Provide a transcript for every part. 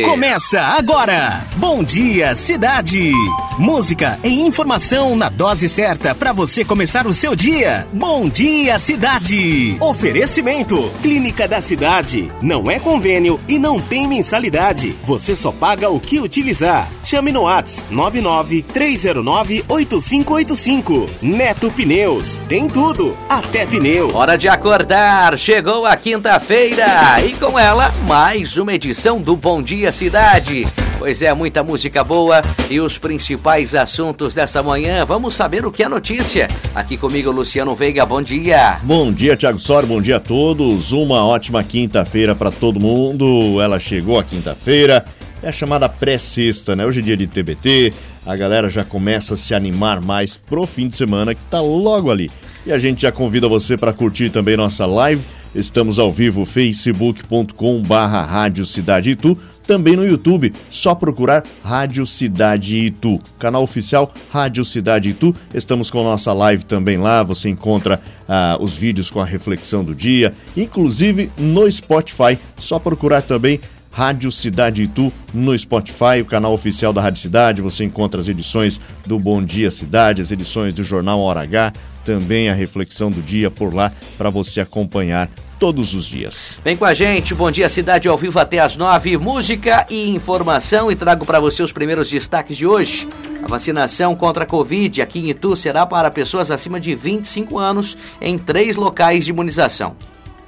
Começa agora! Bom dia, cidade! Música e informação na dose certa para você começar o seu dia. Bom dia, cidade! Oferecimento: Clínica da Cidade. Não é convênio e não tem mensalidade. Você só paga o que utilizar. Chame no Whats 99 309 8585. Neto Pneus. Tem tudo, até pneu. Hora de acordar! Chegou a quinta-feira e com ela mais uma edição do Bom Dia Cidade. Pois é, muita música boa e os principais assuntos dessa manhã. Vamos saber o que é notícia. Aqui comigo, Luciano Veiga, bom dia. Bom dia, Thiago Sor, bom dia a todos. Uma ótima quinta-feira para todo mundo. Ela chegou a quinta-feira. É a chamada pré-sexta, né? Hoje é dia de TBT, a galera já começa a se animar mais pro fim de semana que tá logo ali. E a gente já convida você para curtir também nossa live. Estamos ao vivo facebook.com barra Rádio Cidade Itu também no YouTube, só procurar Rádio Cidade Itu, canal oficial Rádio Cidade Itu. Estamos com nossa live também lá, você encontra ah, os vídeos com a reflexão do dia, inclusive no Spotify, só procurar também Rádio Cidade Itu no Spotify, o canal oficial da Rádio Cidade. Você encontra as edições do Bom Dia Cidade, as edições do Jornal Hora H, também a reflexão do dia por lá para você acompanhar todos os dias. Vem com a gente, Bom Dia Cidade ao vivo até às nove, música e informação e trago para você os primeiros destaques de hoje. A vacinação contra a Covid aqui em Itu será para pessoas acima de 25 anos em três locais de imunização.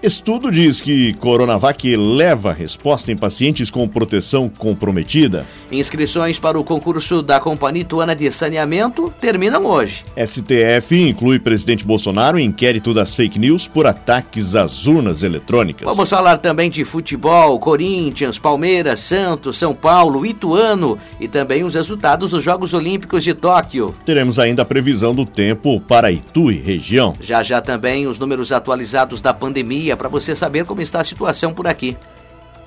Estudo diz que Coronavac leva resposta em pacientes com proteção comprometida. Inscrições para o concurso da Companhia Ituana de Saneamento terminam hoje. STF inclui presidente Bolsonaro em inquérito das fake news por ataques às urnas eletrônicas. Vamos falar também de futebol, Corinthians, Palmeiras, Santos, São Paulo, Ituano e também os resultados dos Jogos Olímpicos de Tóquio. Teremos ainda a previsão do tempo para Itu e região. Já já também os números atualizados da pandemia para você saber como está a situação por aqui.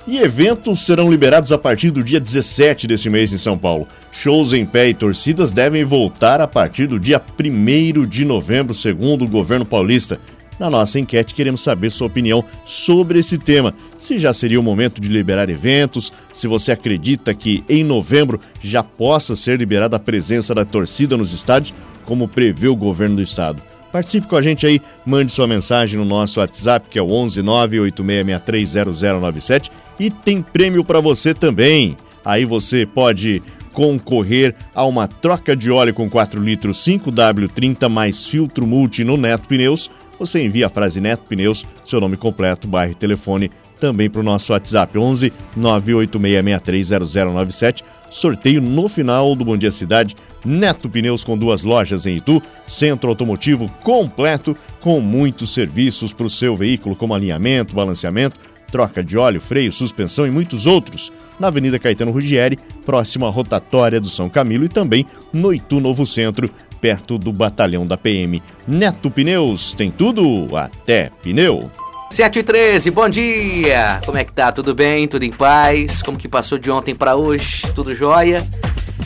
E eventos serão liberados a partir do dia 17 desse mês em São Paulo. Shows em pé e torcidas devem voltar a partir do dia 1 de novembro, segundo o governo paulista. Na nossa enquete, queremos saber sua opinião sobre esse tema. Se já seria o momento de liberar eventos, se você acredita que em novembro já possa ser liberada a presença da torcida nos estádios, como prevê o governo do estado. Participe com a gente aí, mande sua mensagem no nosso WhatsApp, que é o 11986630097 e tem prêmio para você também. Aí você pode concorrer a uma troca de óleo com 4 litros 5W30 mais filtro multi no Neto Pneus. Você envia a frase Neto Pneus, seu nome completo, bairro e telefone também para o nosso WhatsApp 11 986630097. Sorteio no final do Bom Dia Cidade Neto Pneus com duas lojas em Itu, centro automotivo completo com muitos serviços para o seu veículo, como alinhamento, balanceamento, troca de óleo, freio, suspensão e muitos outros. Na Avenida Caetano Ruggieri, próximo à rotatória do São Camilo e também no Itu Novo Centro, perto do batalhão da PM. Neto Pneus tem tudo, até pneu. 7 e 13, bom dia! Como é que tá? Tudo bem? Tudo em paz? Como que passou de ontem para hoje? Tudo jóia?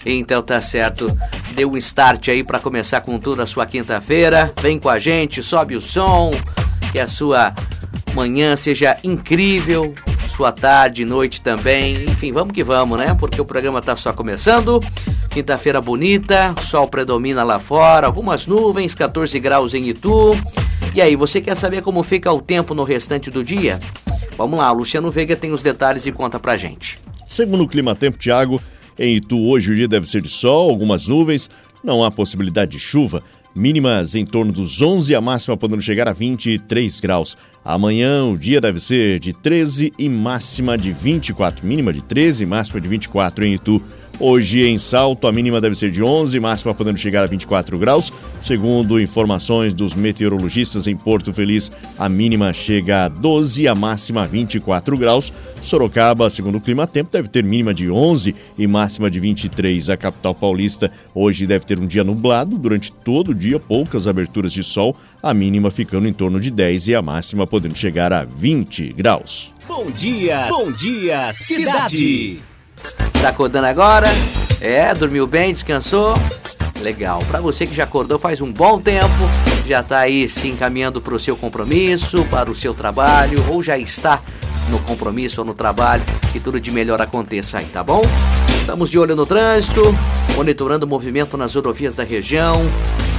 Então tá certo. Deu um start aí para começar com tudo a sua quinta-feira. Vem com a gente, sobe o som, que a sua manhã seja incrível, sua tarde, noite também. Enfim, vamos que vamos, né? Porque o programa tá só começando. Quinta-feira bonita, sol predomina lá fora, algumas nuvens, 14 graus em Itu. E aí, você quer saber como fica o tempo no restante do dia? Vamos lá, Luciano Veiga tem os detalhes e conta pra gente. Segundo o Clima Tempo, Thiago, em Itu, hoje o dia deve ser de sol, algumas nuvens, não há possibilidade de chuva. Mínimas em torno dos 11 e a máxima podendo chegar a 23 graus. Amanhã o dia deve ser de 13 e máxima de 24. Mínima de 13 e máxima de 24 em Itu. Hoje em Salto, a mínima deve ser de 11, máxima podendo chegar a 24 graus. Segundo informações dos meteorologistas em Porto Feliz, a mínima chega a 12 e a máxima a 24 graus. Sorocaba, segundo o Clima Tempo, deve ter mínima de 11 e máxima de 23. A capital paulista hoje deve ter um dia nublado durante todo o dia, poucas aberturas de sol, a mínima ficando em torno de 10 e a máxima podendo chegar a 20 graus. Bom dia, bom dia, cidade. Tá acordando agora? É, dormiu bem, descansou? Legal. Para você que já acordou faz um bom tempo, já tá aí se encaminhando para o seu compromisso, para o seu trabalho ou já está no compromisso ou no trabalho, que tudo de melhor aconteça aí, tá bom? Estamos de olho no trânsito, monitorando o movimento nas rodovias da região.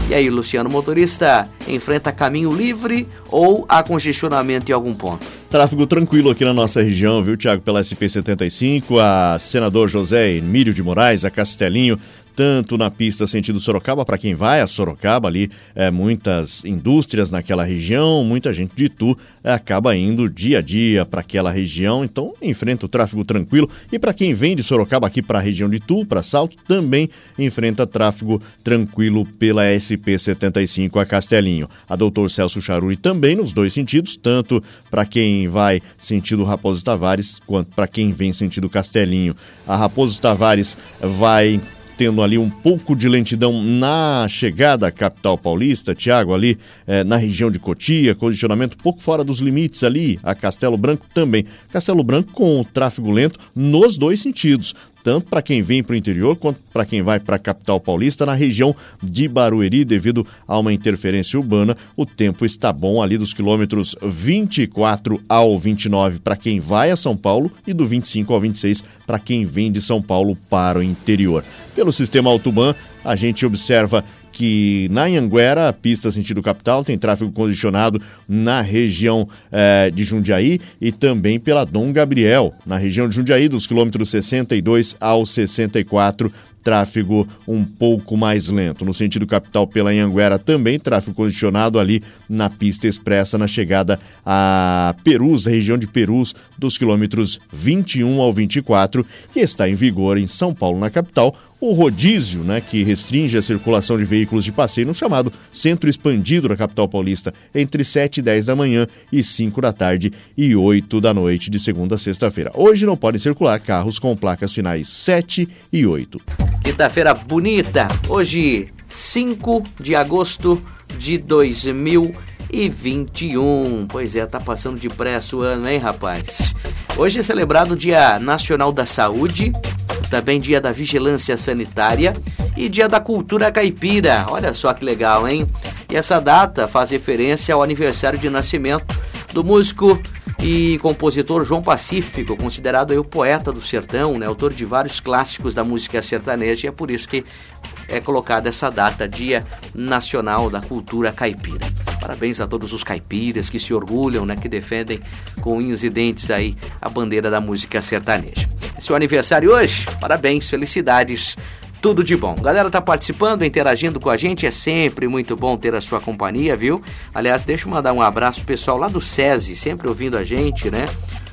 E aí, Luciano, motorista enfrenta caminho livre ou há congestionamento em algum ponto? Tráfego tranquilo aqui na nossa região, viu, Tiago? Pela SP-75, a senador José Emílio de Moraes, a Castelinho, tanto na pista sentido Sorocaba, para quem vai a Sorocaba, ali é, muitas indústrias naquela região, muita gente de Itu é, acaba indo dia a dia para aquela região, então enfrenta o tráfego tranquilo. E para quem vem de Sorocaba aqui para a região de Itu, para Salto, também enfrenta tráfego tranquilo pela SP-75 a Castelinho. A doutor Celso Charuri também nos dois sentidos, tanto para quem vai sentido Raposo Tavares, quanto para quem vem sentido Castelinho. A Raposo Tavares vai tendo ali um pouco de lentidão na chegada à capital paulista, Tiago, ali eh, na região de Cotia, condicionamento pouco fora dos limites ali, a Castelo Branco também. Castelo Branco com tráfego lento nos dois sentidos tanto para quem vem para o interior quanto para quem vai para a capital paulista, na região de Barueri, devido a uma interferência urbana. O tempo está bom ali dos quilômetros 24 ao 29 para quem vai a São Paulo e do 25 ao 26 para quem vem de São Paulo para o interior. Pelo sistema Autoban, a gente observa que na Anhanguera, pista sentido capital, tem tráfego condicionado na região eh, de Jundiaí e também pela Dom Gabriel, na região de Jundiaí, dos quilômetros 62 ao 64 tráfego um pouco mais lento. No sentido capital pela Anhanguera também, tráfego condicionado ali na pista expressa na chegada a Perus, região de Perus, dos quilômetros 21 ao 24, e está em vigor em São Paulo, na capital, o rodízio, né, que restringe a circulação de veículos de passeio no chamado Centro Expandido da capital paulista, entre 7 e 10 da manhã e 5 da tarde e 8 da noite, de segunda a sexta-feira. Hoje não podem circular carros com placas finais 7 e 8. Quinta-feira bonita, hoje 5 de agosto de 2021. Pois é, tá passando depressa o ano, hein, rapaz? Hoje é celebrado o Dia Nacional da Saúde, também Dia da Vigilância Sanitária e Dia da Cultura Caipira. Olha só que legal, hein? E essa data faz referência ao aniversário de nascimento do músico e compositor João Pacífico, considerado aí o poeta do sertão, né, autor de vários clássicos da música sertaneja, e é por isso que é colocada essa data, Dia Nacional da Cultura Caipira. Parabéns a todos os caipiras que se orgulham, né, que defendem com unhas e dentes aí a bandeira da música sertaneja. Seu aniversário hoje? Parabéns, felicidades tudo de bom. Galera tá participando, interagindo com a gente, é sempre muito bom ter a sua companhia, viu? Aliás, deixa eu mandar um abraço pessoal lá do SESI, sempre ouvindo a gente, né?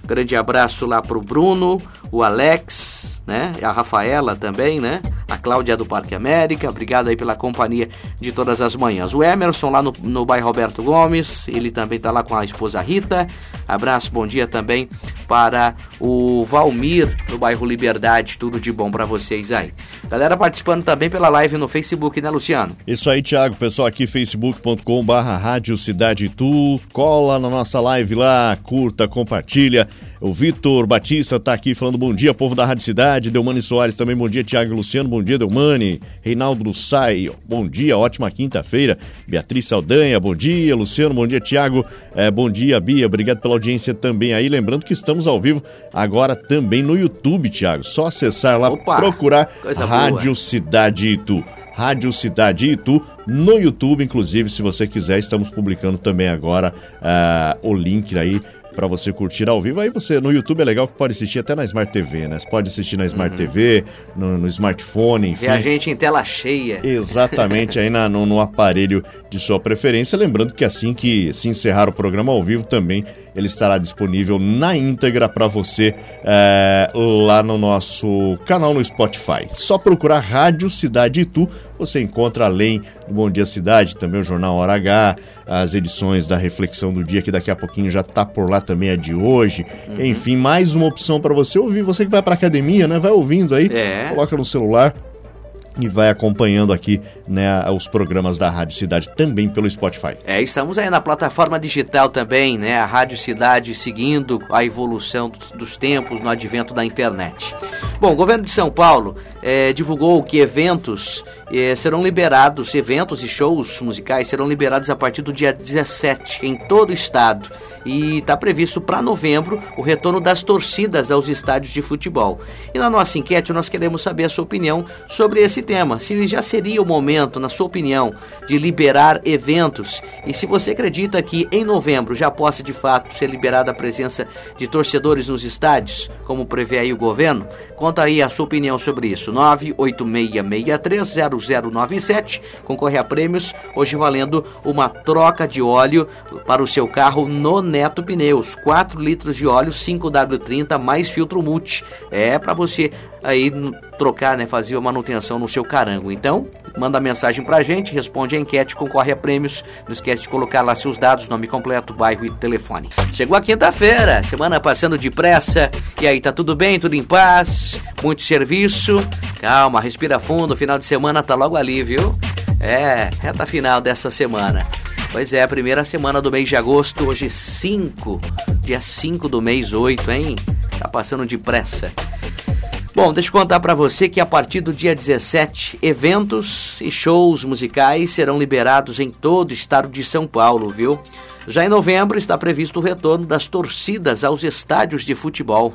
Grande abraço lá pro Bruno, o Alex, né? A Rafaela também, né? A Cláudia do Parque América, obrigado aí pela companhia de todas as manhãs. O Emerson lá no, no bairro Roberto Gomes, ele também tá lá com a esposa Rita. Abraço, bom dia também para o Valmir no bairro Liberdade, tudo de bom para vocês aí. Galera participando também pela live no Facebook, né, Luciano? Isso aí, Thiago. Pessoal aqui, facebook.com barra Rádio Cidade Tu. Cola na nossa live lá, curta, compartilha. O Vitor Batista tá aqui falando bom dia, povo da Rádio Cidade. Delmane Soares também, bom dia, Tiago Luciano. Bom dia, Delmane. Reinaldo do Sai, bom dia, ótima quinta-feira. Beatriz Saldanha, bom dia, Luciano, bom dia, Tiago. É, bom dia, Bia, obrigado pela audiência também aí. Lembrando que estamos ao vivo agora também no YouTube, Tiago. Só acessar lá, Opa, procurar Rádio boa. Cidade Itu. Rádio Cidade Itu no YouTube, inclusive, se você quiser, estamos publicando também agora uh, o link aí para você curtir ao vivo. Aí você no YouTube é legal que pode assistir até na Smart TV, né? Você pode assistir na Smart uhum. TV, no, no, smartphone, enfim. Ver a gente em tela cheia. Exatamente, aí na, no, no, aparelho de sua preferência. Lembrando que assim que se encerrar o programa ao vivo também ele estará disponível na íntegra para você é, lá no nosso canal no Spotify. Só procurar Rádio Cidade Itu, você encontra além do Bom Dia Cidade, também o Jornal Hora H, as edições da Reflexão do Dia, que daqui a pouquinho já está por lá também, a de hoje. Uhum. Enfim, mais uma opção para você ouvir. Você que vai para academia, né? Vai ouvindo aí, é. coloca no celular e vai acompanhando aqui né, os programas da Rádio Cidade também pelo Spotify. É, estamos aí na plataforma digital também, né? A Rádio Cidade seguindo a evolução dos, dos tempos no advento da internet. Bom, o governo de São Paulo é, divulgou que eventos é, serão liberados, eventos e shows musicais serão liberados a partir do dia 17 em todo o estado. E está previsto para novembro o retorno das torcidas aos estádios de futebol. E na nossa enquete nós queremos saber a sua opinião sobre esse tema. Se já seria o momento, na sua opinião, de liberar eventos e se você acredita que em novembro já possa de fato ser liberada a presença de torcedores nos estádios, como prevê aí o governo, conta aí a sua opinião sobre isso. 986630097. Concorre a prêmios, hoje valendo uma troca de óleo para o seu carro no Neto Pneus. 4 litros de óleo 5W30 mais filtro multi. É para você aí trocar, né, fazer a manutenção no seu carango. Então, manda mensagem pra gente, responde a enquete, concorre a prêmios. Não esquece de colocar lá seus dados, nome completo, bairro e telefone. Chegou a quinta-feira, semana passando depressa. E aí, tá tudo bem? Tudo em paz? Muito serviço? Calma, respira fundo, final de semana tá logo ali, viu? É, reta final dessa semana. Pois é, primeira semana do mês de agosto, hoje 5, dia 5 do mês 8, hein? Tá passando depressa. Bom, deixa eu contar para você que a partir do dia 17, eventos e shows musicais serão liberados em todo o estado de São Paulo, viu? Já em novembro está previsto o retorno das torcidas aos estádios de futebol.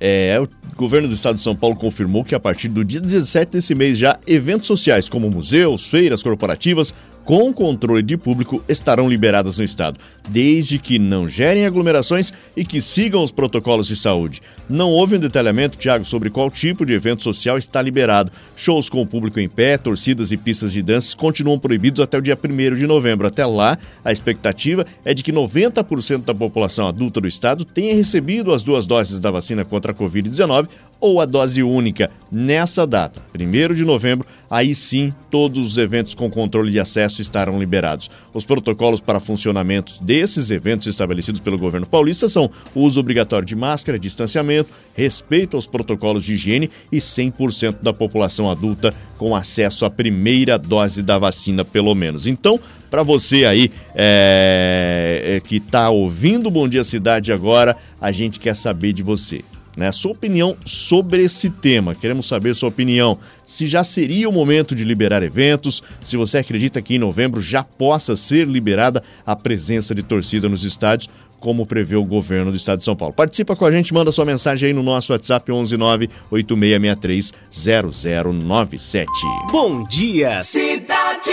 É, o governo do estado de São Paulo confirmou que a partir do dia 17 desse mês já eventos sociais como museus, feiras corporativas, com controle de público estarão liberadas no estado, desde que não gerem aglomerações e que sigam os protocolos de saúde. Não houve um detalhamento, Tiago, sobre qual tipo de evento social está liberado. Shows com o público em pé, torcidas e pistas de danças continuam proibidos até o dia 1 de novembro. Até lá, a expectativa é de que 90% da população adulta do estado tenha recebido as duas doses da vacina contra a Covid-19 ou a dose única. Nessa data, 1 de novembro, aí sim todos os eventos com controle de acesso estarão liberados. Os protocolos para funcionamento desses eventos estabelecidos pelo governo paulista são o uso obrigatório de máscara, distanciamento, respeito aos protocolos de higiene e 100% da população adulta com acesso à primeira dose da vacina, pelo menos. Então, para você aí é, é, que está ouvindo Bom Dia Cidade agora, a gente quer saber de você né? Sua opinião sobre esse tema. Queremos saber sua opinião. Se já seria o momento de liberar eventos, se você acredita que em novembro já possa ser liberada a presença de torcida nos estádios, como prevê o governo do estado de São Paulo. Participa com a gente, manda sua mensagem aí no nosso WhatsApp 11986630097. Bom dia, cidade!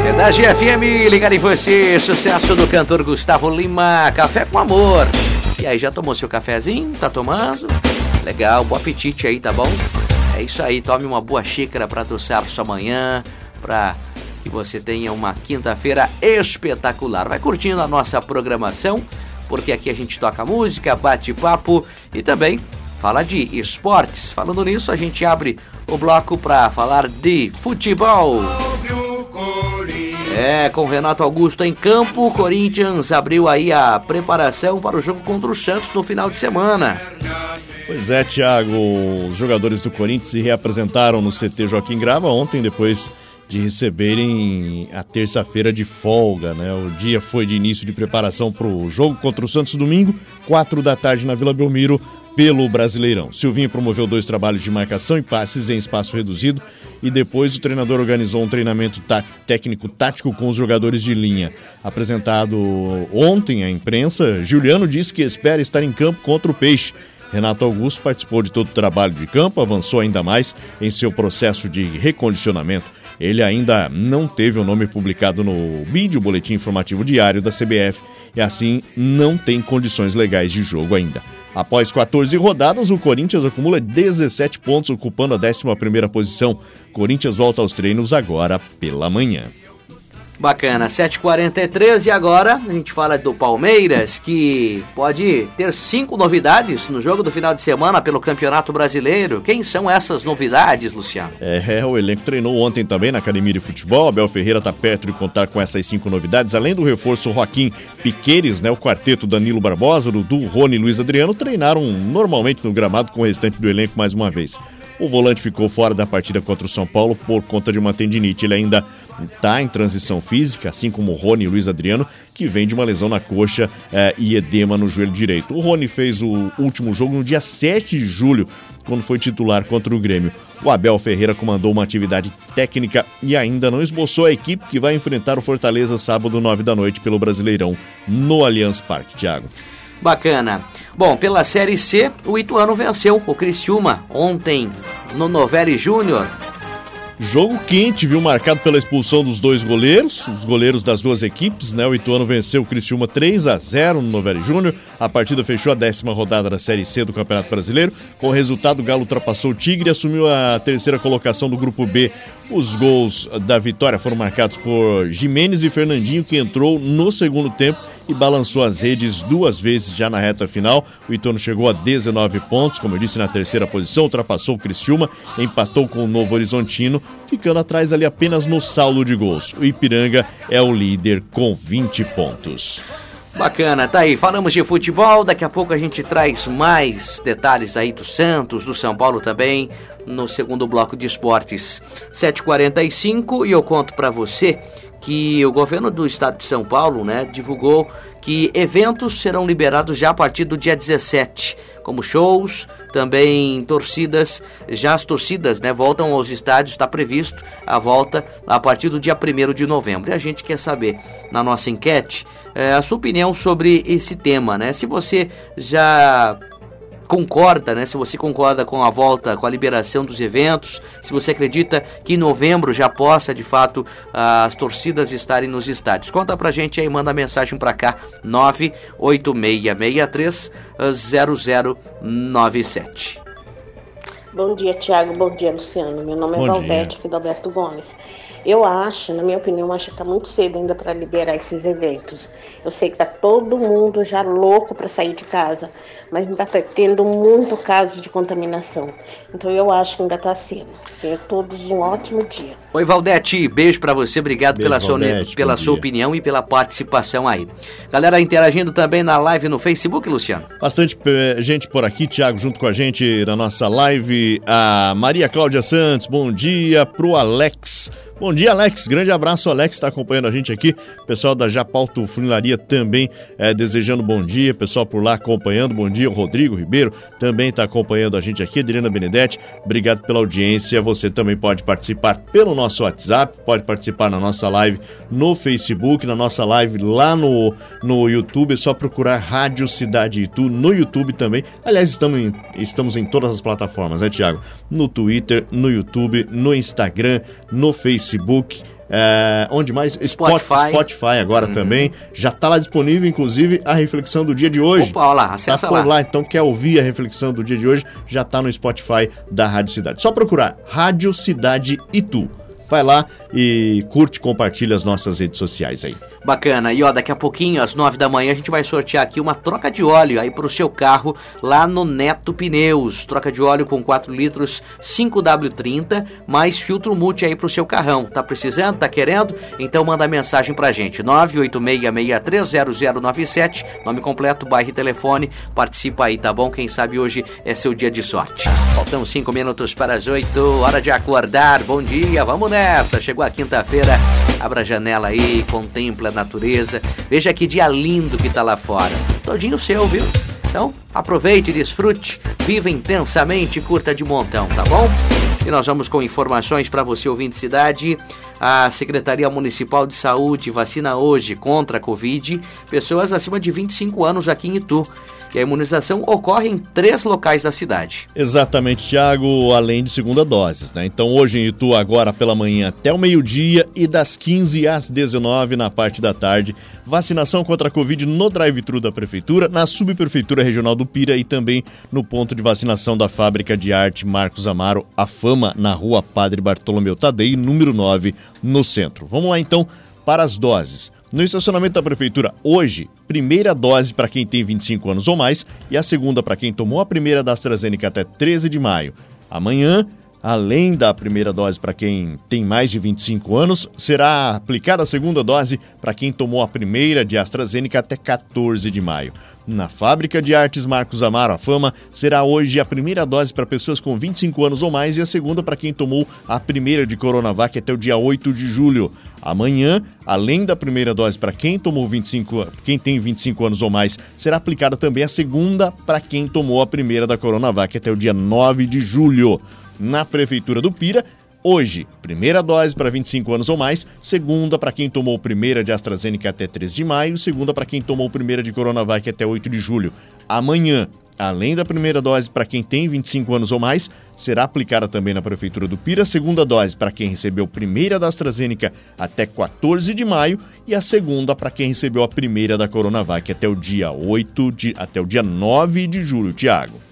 Cidade FM, ligado em você, sucesso do cantor Gustavo Lima, Café com Amor. E aí, já tomou seu cafezinho? Tá tomando? Legal, bom apetite aí, tá bom? É isso aí, tome uma boa xícara para adoçar sua manhã, para que você tenha uma quinta-feira espetacular. Vai curtindo a nossa programação, porque aqui a gente toca música, bate papo e também fala de esportes. Falando nisso, a gente abre o bloco para falar de futebol. É, com Renato Augusto em campo, o Corinthians abriu aí a preparação para o jogo contra o Santos no final de semana. Pois é, Thiago, os jogadores do Corinthians se reapresentaram no CT Joaquim Grava ontem, depois de receberem a terça-feira de folga, né? O dia foi de início de preparação para o jogo contra o Santos domingo, quatro da tarde na Vila Belmiro, pelo Brasileirão. Silvinho promoveu dois trabalhos de marcação e passes em espaço reduzido e depois o treinador organizou um treinamento tá técnico tático com os jogadores de linha. Apresentado ontem à imprensa, Juliano disse que espera estar em campo contra o Peixe. Renato Augusto participou de todo o trabalho de campo, avançou ainda mais em seu processo de recondicionamento. Ele ainda não teve o nome publicado no vídeo boletim informativo diário da CBF e assim não tem condições legais de jogo ainda. Após 14 rodadas, o Corinthians acumula 17 pontos, ocupando a 11ª posição. Corinthians volta aos treinos agora pela manhã. Bacana, 7h43 e agora a gente fala do Palmeiras, que pode ter cinco novidades no jogo do final de semana pelo Campeonato Brasileiro. Quem são essas novidades, Luciano? É, o elenco treinou ontem também na Academia de Futebol. Abel Ferreira está perto de contar com essas cinco novidades. Além do reforço Joaquim Piqueires, né, o quarteto Danilo Barbosa, Dudu, Rony e Luiz Adriano treinaram normalmente no gramado com o restante do elenco mais uma vez. O volante ficou fora da partida contra o São Paulo por conta de uma tendinite. Ele ainda está em transição física, assim como o Rony e o Luiz Adriano, que vem de uma lesão na coxa eh, e edema no joelho direito. O Rony fez o último jogo no dia 7 de julho quando foi titular contra o Grêmio. O Abel Ferreira comandou uma atividade técnica e ainda não esboçou a equipe que vai enfrentar o Fortaleza sábado, 9 da noite, pelo Brasileirão, no Allianz Parque. Thiago. Bacana. Bom, pela Série C, o Ituano venceu o Criciúma ontem no Novelli Júnior Jogo quente, viu, marcado pela expulsão dos dois goleiros, os goleiros das duas equipes, né? O Ituano venceu o Cristiúma 3 a 0 no Novelli Júnior. A partida fechou a décima rodada da Série C do Campeonato Brasileiro. Com o resultado, o Galo ultrapassou o Tigre e assumiu a terceira colocação do Grupo B. Os gols da vitória foram marcados por Jimenez e Fernandinho, que entrou no segundo tempo e balançou as redes duas vezes já na reta final. O Ituano chegou a 19 pontos, como eu disse, na terceira posição, ultrapassou o Criciúma, empatou com o Novo Horizontino, ficando atrás ali apenas no saldo de gols. O Ipiranga é o líder com 20 pontos. Bacana, tá aí. Falamos de futebol, daqui a pouco a gente traz mais detalhes aí do Santos, do São Paulo também, no segundo bloco de esportes. 7h45 e eu conto para você que o governo do estado de São Paulo né, divulgou que eventos serão liberados já a partir do dia 17, como shows, também torcidas, já as torcidas né, voltam aos estádios, está previsto a volta a partir do dia 1 de novembro. E a gente quer saber, na nossa enquete, é, a sua opinião sobre esse tema, né? Se você já concorda, né? Se você concorda com a volta, com a liberação dos eventos, se você acredita que em novembro já possa, de fato, as torcidas estarem nos estádios. Conta pra gente aí, manda mensagem pra cá, 98663 0097. Bom dia, Tiago. Bom dia, Luciano. Meu nome é Bom Valdete, aqui do Alberto Gomes. Eu acho, na minha opinião, acho que está muito cedo ainda para liberar esses eventos. Eu sei que está todo mundo já louco para sair de casa, mas ainda está tendo muito caso de contaminação. Então eu acho que ainda está cedo. Tenham todos um ótimo dia. Oi, Valdete, beijo para você, obrigado beijo, pela, Valdete, sua, pela sua opinião e pela participação aí. Galera interagindo também na live no Facebook, Luciano. Bastante gente por aqui, Thiago, junto com a gente na nossa live. A Maria Cláudia Santos, bom dia. Pro Alex. Bom dia, Alex. Grande abraço, Alex, está acompanhando a gente aqui. Pessoal da Japalto Funilaria também é, desejando bom dia. Pessoal por lá acompanhando. Bom dia, Rodrigo Ribeiro também está acompanhando a gente aqui. Adriana Benedetti, obrigado pela audiência. Você também pode participar pelo nosso WhatsApp, pode participar na nossa live no Facebook, na nossa live lá no, no YouTube. É só procurar Rádio Cidade Itu no YouTube também. Aliás, estamos em, estamos em todas as plataformas, né, Tiago? No Twitter, no YouTube, no Instagram, no Facebook Facebook. É, onde mais? Spotify. Spotify agora uhum. também. Já está lá disponível, inclusive, a reflexão do dia de hoje. Opa, olha lá, acessa tá por lá. lá. Então, quer ouvir a reflexão do dia de hoje, já está no Spotify da Rádio Cidade. Só procurar Rádio Cidade Itu. Vai lá e curte, compartilha as nossas redes sociais aí. Bacana. E ó, daqui a pouquinho, às nove da manhã, a gente vai sortear aqui uma troca de óleo aí pro seu carro lá no Neto Pneus. Troca de óleo com 4 litros 5W30, mais filtro multi aí pro seu carrão. Tá precisando? Tá querendo? Então manda mensagem pra gente. 986630097, nome completo, bairro e telefone. Participa aí, tá bom? Quem sabe hoje é seu dia de sorte. Faltam cinco minutos para as oito, hora de acordar. Bom dia, vamos nessa. Chegou a quinta-feira, abra a janela aí, contempla a natureza. Veja que dia lindo que tá lá fora. Todinho seu, viu? Então, aproveite, desfrute, viva intensamente, curta de montão, tá bom? E nós vamos com informações para você ouvinte cidade. A Secretaria Municipal de Saúde vacina hoje contra a Covid pessoas acima de 25 anos aqui em Itu. E a imunização ocorre em três locais da cidade. Exatamente, Tiago, além de segunda doses, né? Então hoje em Itu, agora pela manhã até o meio-dia e das 15 às 19 na parte da tarde. Vacinação contra a Covid no drive-thru da Prefeitura, na Subprefeitura Regional do Pira e também no ponto de vacinação da Fábrica de Arte Marcos Amaro, a Fama, na rua Padre Bartolomeu Tadei, número 9, no centro. Vamos lá então para as doses. No estacionamento da prefeitura, hoje, primeira dose para quem tem 25 anos ou mais e a segunda para quem tomou a primeira da AstraZeneca até 13 de maio. Amanhã, além da primeira dose para quem tem mais de 25 anos, será aplicada a segunda dose para quem tomou a primeira de AstraZeneca até 14 de maio. Na Fábrica de Artes Marcos Amaro, a Fama, será hoje a primeira dose para pessoas com 25 anos ou mais e a segunda para quem tomou a primeira de Coronavac até o dia 8 de julho. Amanhã, além da primeira dose para quem tomou 25, quem tem 25 anos ou mais, será aplicada também a segunda para quem tomou a primeira da Coronavac até o dia 9 de julho. Na Prefeitura do Pira, Hoje, primeira dose para 25 anos ou mais, segunda para quem tomou primeira de AstraZeneca até 3 de maio, segunda para quem tomou primeira de Coronavac até 8 de julho. Amanhã, além da primeira dose para quem tem 25 anos ou mais, será aplicada também na Prefeitura do Pira a segunda dose para quem recebeu primeira da AstraZeneca até 14 de maio e a segunda para quem recebeu a primeira da Coronavac até o dia 8 de até o dia 9 de julho, Tiago.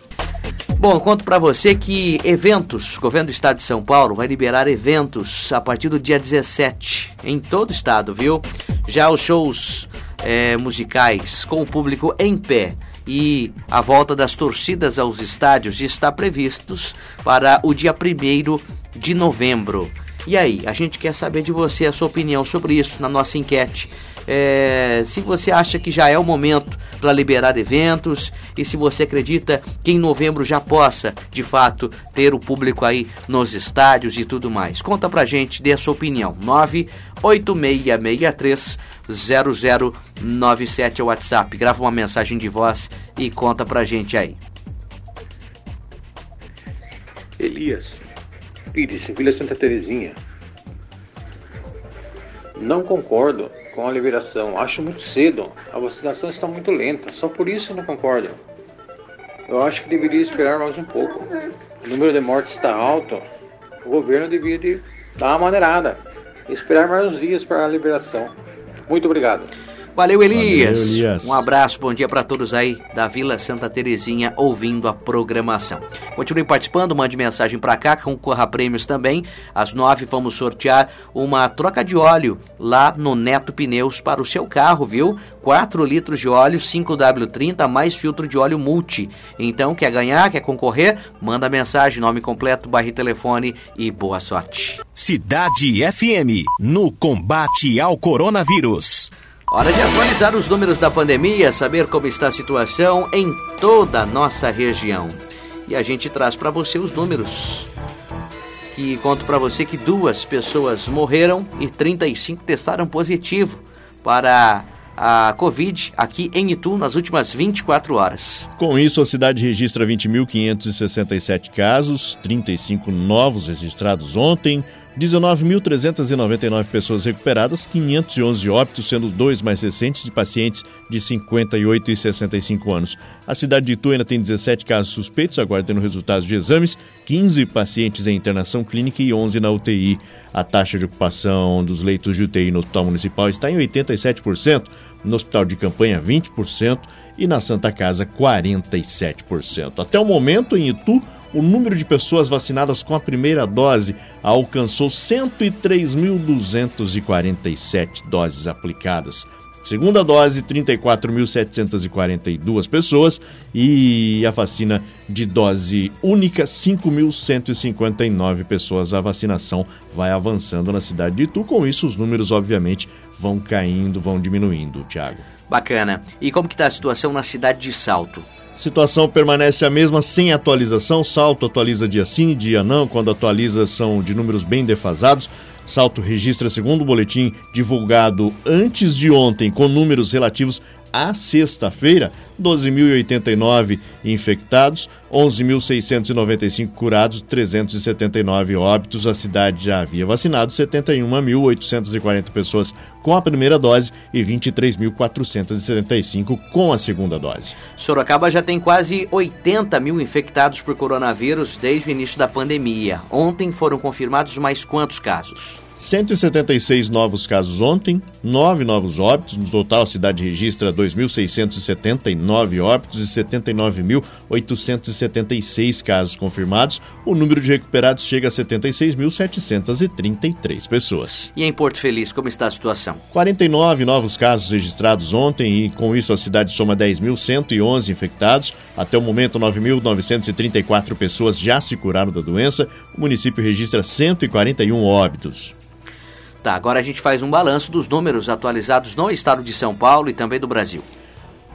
Bom, conto para você que eventos, o governo do estado de São Paulo vai liberar eventos a partir do dia 17 em todo o estado, viu? Já os shows é, musicais com o público em pé e a volta das torcidas aos estádios está previstos para o dia 1 de novembro. E aí, a gente quer saber de você a sua opinião sobre isso na nossa enquete é, se você acha que já é o momento para liberar eventos e se você acredita que em novembro já possa, de fato, ter o público aí nos estádios e tudo mais. Conta pra gente, dê a sua opinião. 98663 0097 é o WhatsApp. Grava uma mensagem de voz e conta pra gente aí. Elias, Pires, Vila Santa Terezinha. Não concordo com a liberação. Acho muito cedo. A vacinação está muito lenta. Só por isso não concordo. Eu acho que deveria esperar mais um pouco. O número de mortes está alto. O governo deveria de dar uma maneirada. Esperar mais uns dias para a liberação. Muito obrigado. Valeu Elias. Valeu, Elias. Um abraço, bom dia para todos aí da Vila Santa Terezinha ouvindo a programação. Continue participando, mande mensagem para cá, concorra a prêmios também. Às nove vamos sortear uma troca de óleo lá no Neto Pneus para o seu carro, viu? 4 litros de óleo 5W30 mais filtro de óleo multi. Então, quer ganhar, quer concorrer? Manda mensagem, nome completo, bairro e telefone e boa sorte. Cidade FM, no combate ao coronavírus. Hora de atualizar os números da pandemia, saber como está a situação em toda a nossa região. E a gente traz para você os números. Que conto para você que duas pessoas morreram e 35 testaram positivo para a Covid aqui em Itu nas últimas 24 horas. Com isso, a cidade registra 20.567 casos, 35 novos registrados ontem, 19.399 pessoas recuperadas, 511 óbitos, sendo dois mais recentes de pacientes de 58 e 65 anos. A cidade de Itu ainda tem 17 casos suspeitos, aguardando resultados de exames, 15 pacientes em internação clínica e 11 na UTI. A taxa de ocupação dos leitos de UTI no Hospital Municipal está em 87%, no Hospital de Campanha 20% e na Santa Casa 47%. Até o momento, em Itu, o número de pessoas vacinadas com a primeira dose alcançou 103.247 doses aplicadas. Segunda dose, 34.742 pessoas e a vacina de dose única, 5.159 pessoas. A vacinação vai avançando na cidade de Itu. Com isso, os números, obviamente, vão caindo, vão diminuindo, Tiago. Bacana. E como que está a situação na cidade de Salto? Situação permanece a mesma sem atualização. Salto atualiza dia sim, dia não. Quando atualiza são de números bem defasados. Salto registra, segundo o boletim divulgado antes de ontem, com números relativos à sexta-feira, 12.089 infectados, 11.695 curados, 379 óbitos. A cidade já havia vacinado 71.840 pessoas com a primeira dose e 23.475 com a segunda dose. Sorocaba já tem quase 80 mil infectados por coronavírus desde o início da pandemia. Ontem foram confirmados mais quantos casos? 176 novos casos ontem, 9 novos óbitos. No total, a cidade registra 2.679 óbitos e 79.876 casos confirmados. O número de recuperados chega a 76.733 pessoas. E em Porto Feliz, como está a situação? 49 novos casos registrados ontem e, com isso, a cidade soma 10.111 infectados. Até o momento, 9.934 pessoas já se curaram da doença. O município registra 141 óbitos. Tá, agora a gente faz um balanço dos números atualizados no estado de São Paulo e também do Brasil.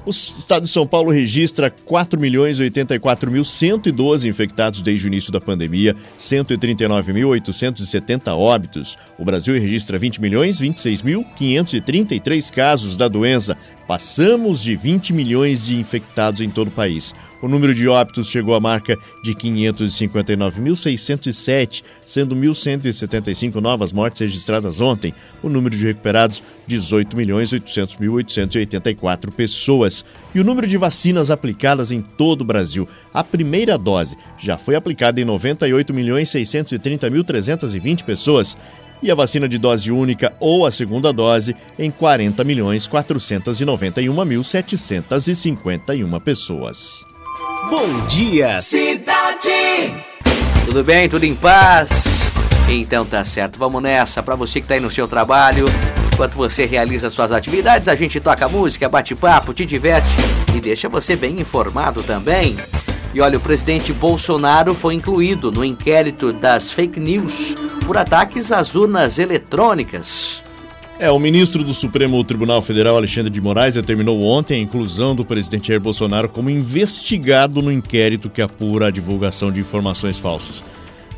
O estado de São Paulo registra 4.084.112 infectados desde o início da pandemia, 139.870 óbitos. O Brasil registra 20.026.533 casos da doença. Passamos de 20 milhões de infectados em todo o país. O número de óbitos chegou à marca de 559.607, sendo 1.175 novas mortes registradas ontem. O número de recuperados, 18.800.884 pessoas. E o número de vacinas aplicadas em todo o Brasil. A primeira dose já foi aplicada em 98.630.320 pessoas e a vacina de dose única ou a segunda dose em 40 milhões 491.751 pessoas. Bom dia, cidade! Tudo bem? Tudo em paz? Então tá certo, vamos nessa. Para você que tá aí no seu trabalho, enquanto você realiza suas atividades, a gente toca música, bate papo, te diverte e deixa você bem informado também. E olha, o presidente Bolsonaro foi incluído no inquérito das fake news por ataques às urnas eletrônicas. É, o ministro do Supremo Tribunal Federal, Alexandre de Moraes, determinou ontem a inclusão do presidente Jair Bolsonaro como investigado no inquérito que apura a divulgação de informações falsas.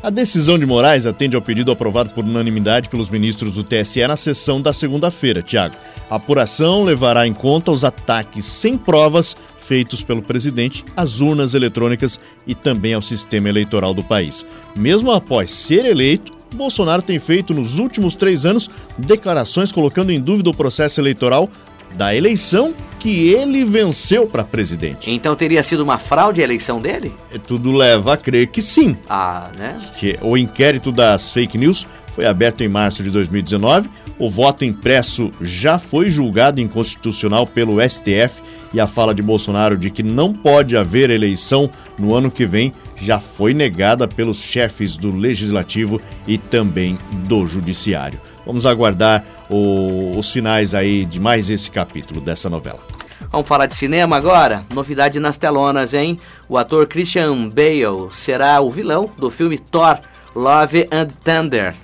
A decisão de Moraes atende ao pedido aprovado por unanimidade pelos ministros do TSE na sessão da segunda-feira, Tiago. A apuração levará em conta os ataques sem provas feitos pelo presidente às urnas eletrônicas e também ao sistema eleitoral do país. Mesmo após ser eleito, Bolsonaro tem feito nos últimos três anos declarações colocando em dúvida o processo eleitoral da eleição que ele venceu para presidente. Então teria sido uma fraude a eleição dele? É, tudo leva a crer que sim. Ah, né? Que o inquérito das fake news foi aberto em março de 2019. O voto impresso já foi julgado inconstitucional pelo STF e a fala de Bolsonaro de que não pode haver eleição no ano que vem já foi negada pelos chefes do Legislativo e também do Judiciário. Vamos aguardar o, os finais aí de mais esse capítulo dessa novela. Vamos falar de cinema agora? Novidade nas telonas, hein? O ator Christian Bale será o vilão do filme Thor Love and Thunder.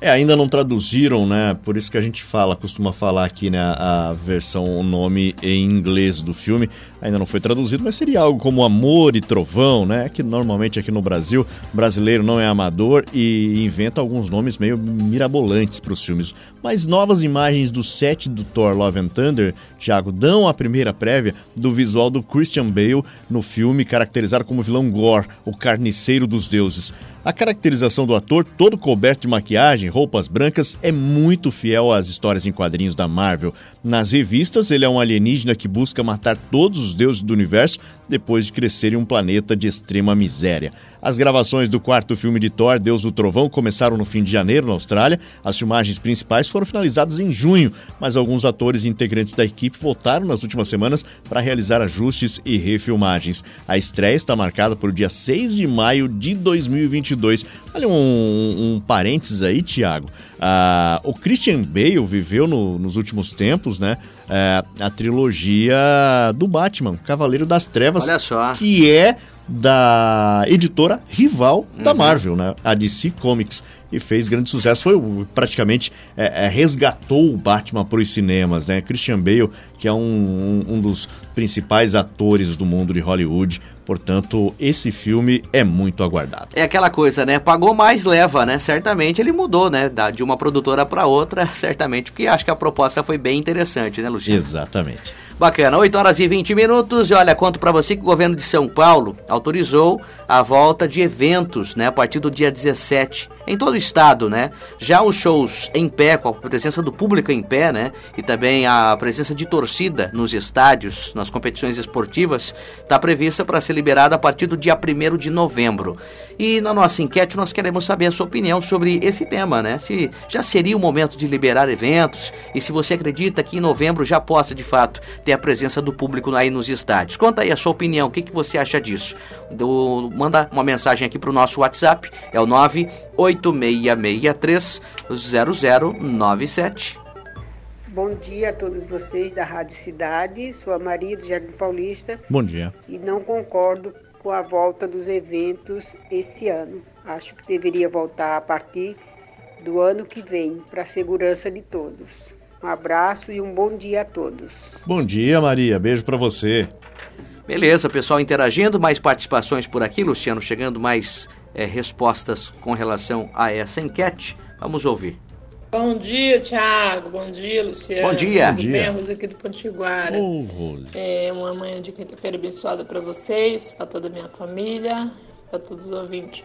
É, ainda não traduziram, né? Por isso que a gente fala, costuma falar aqui, né? A versão, o nome em inglês do filme. Ainda não foi traduzido, mas seria algo como Amor e Trovão, né? Que normalmente aqui no Brasil, brasileiro não é amador e inventa alguns nomes meio mirabolantes para os filmes. Mas novas imagens do set do Thor Love and Thunder, Thiago, dão a primeira prévia do visual do Christian Bale no filme, caracterizado como vilão Gore, o carniceiro dos deuses. A caracterização do ator, todo coberto de maquiagem, roupas brancas, é muito fiel às histórias em quadrinhos da Marvel. Nas revistas, ele é um alienígena que busca matar todos os deuses do universo depois de crescer em um planeta de extrema miséria. As gravações do quarto filme de Thor, Deus do Trovão, começaram no fim de janeiro na Austrália. As filmagens principais foram finalizadas em junho, mas alguns atores e integrantes da equipe voltaram nas últimas semanas para realizar ajustes e refilmagens. A estreia está marcada para o dia 6 de maio de 2022. Olha um, um parênteses aí, Tiago. Ah, o Christian Bale viveu no, nos últimos tempos, né? É, a trilogia do Batman, Cavaleiro das Trevas, que é da editora rival uhum. da Marvel, né? A DC Comics. E fez grande sucesso. Foi praticamente é, é, resgatou o Batman para os cinemas, né? Christian Bale, que é um, um, um dos principais atores do mundo de Hollywood. Portanto, esse filme é muito aguardado. É aquela coisa, né? Pagou mais, leva, né? Certamente ele mudou, né? De uma produtora para outra, certamente, porque acho que a proposta foi bem interessante, né, Luciano? Exatamente. Bacana, 8 horas e 20 minutos. E olha, conto para você que o governo de São Paulo autorizou a volta de eventos, né, a partir do dia 17 em todo o estado, né? Já os shows em pé, com a presença do público em pé, né? E também a presença de torcida nos estádios, nas competições esportivas, está prevista para ser liberada a partir do dia 1 de novembro. E na nossa enquete nós queremos saber a sua opinião sobre esse tema, né? Se já seria o momento de liberar eventos e se você acredita que em novembro já possa de fato ter a presença do público aí nos estádios. Conta aí a sua opinião, o que, que você acha disso? Do, manda uma mensagem aqui para o nosso WhatsApp, é o 98 8663 0097. Bom dia a todos vocês da Rádio Cidade. Sou a Maria do Jardim Paulista. Bom dia. E não concordo com a volta dos eventos esse ano. Acho que deveria voltar a partir do ano que vem, para a segurança de todos. Um abraço e um bom dia a todos. Bom dia, Maria. Beijo para você. Beleza, pessoal interagindo, mais participações por aqui, Luciano, chegando mais é, respostas com relação a essa enquete. Vamos ouvir. Bom dia, Tiago. Bom dia, Luciano. Bom dia. Tudo bem, Rose aqui do Potiguara. Ô, Rose. É uma manhã de quinta-feira abençoada para vocês, para toda a minha família, para todos os ouvintes.